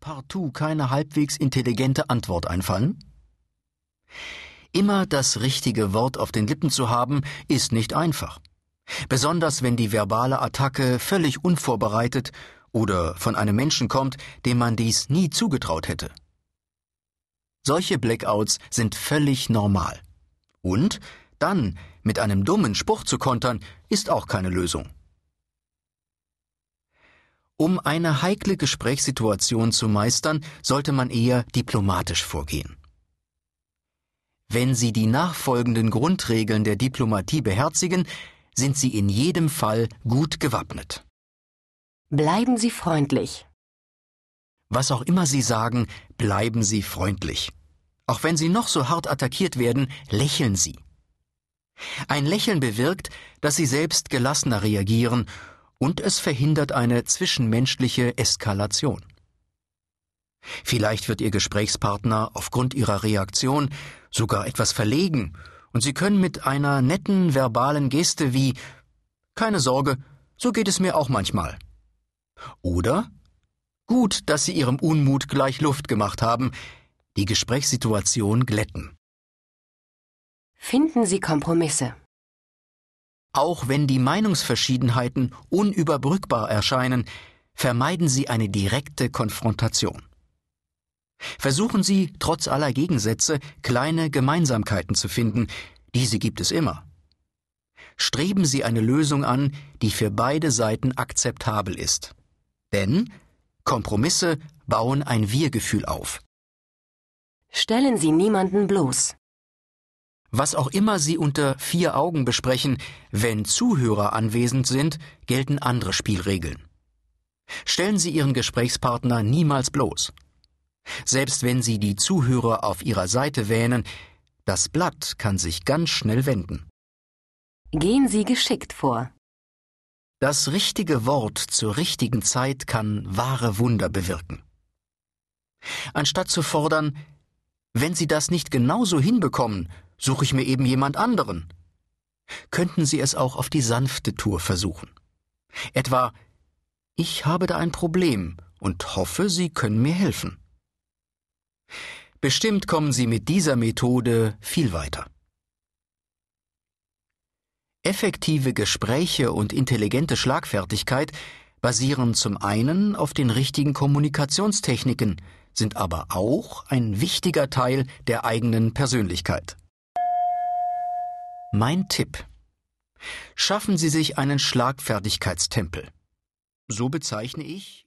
partout keine halbwegs intelligente Antwort einfallen? Immer das richtige Wort auf den Lippen zu haben, ist nicht einfach. Besonders wenn die verbale Attacke völlig unvorbereitet oder von einem Menschen kommt, dem man dies nie zugetraut hätte. Solche Blackouts sind völlig normal. Und dann mit einem dummen Spruch zu kontern, ist auch keine Lösung. Um eine heikle Gesprächssituation zu meistern, sollte man eher diplomatisch vorgehen. Wenn Sie die nachfolgenden Grundregeln der Diplomatie beherzigen, sind Sie in jedem Fall gut gewappnet. Bleiben Sie freundlich. Was auch immer Sie sagen, bleiben Sie freundlich. Auch wenn Sie noch so hart attackiert werden, lächeln Sie. Ein Lächeln bewirkt, dass Sie selbst gelassener reagieren und es verhindert eine zwischenmenschliche Eskalation. Vielleicht wird Ihr Gesprächspartner aufgrund Ihrer Reaktion sogar etwas verlegen, und Sie können mit einer netten verbalen Geste wie Keine Sorge, so geht es mir auch manchmal. Oder Gut, dass Sie Ihrem Unmut gleich Luft gemacht haben, die Gesprächssituation glätten. Finden Sie Kompromisse. Auch wenn die Meinungsverschiedenheiten unüberbrückbar erscheinen, vermeiden Sie eine direkte Konfrontation. Versuchen Sie, trotz aller Gegensätze, kleine Gemeinsamkeiten zu finden, diese gibt es immer. Streben Sie eine Lösung an, die für beide Seiten akzeptabel ist. Denn Kompromisse bauen ein Wir-Gefühl auf. Stellen Sie niemanden bloß. Was auch immer Sie unter vier Augen besprechen, wenn Zuhörer anwesend sind, gelten andere Spielregeln. Stellen Sie Ihren Gesprächspartner niemals bloß. Selbst wenn Sie die Zuhörer auf Ihrer Seite wähnen, das Blatt kann sich ganz schnell wenden. Gehen Sie geschickt vor. Das richtige Wort zur richtigen Zeit kann wahre Wunder bewirken. Anstatt zu fordern, wenn Sie das nicht genauso hinbekommen, suche ich mir eben jemand anderen. Könnten Sie es auch auf die sanfte Tour versuchen. Etwa, ich habe da ein Problem und hoffe, Sie können mir helfen. Bestimmt kommen Sie mit dieser Methode viel weiter. Effektive Gespräche und intelligente Schlagfertigkeit basieren zum einen auf den richtigen Kommunikationstechniken, sind aber auch ein wichtiger Teil der eigenen Persönlichkeit. Mein Tipp. Schaffen Sie sich einen Schlagfertigkeitstempel. So bezeichne ich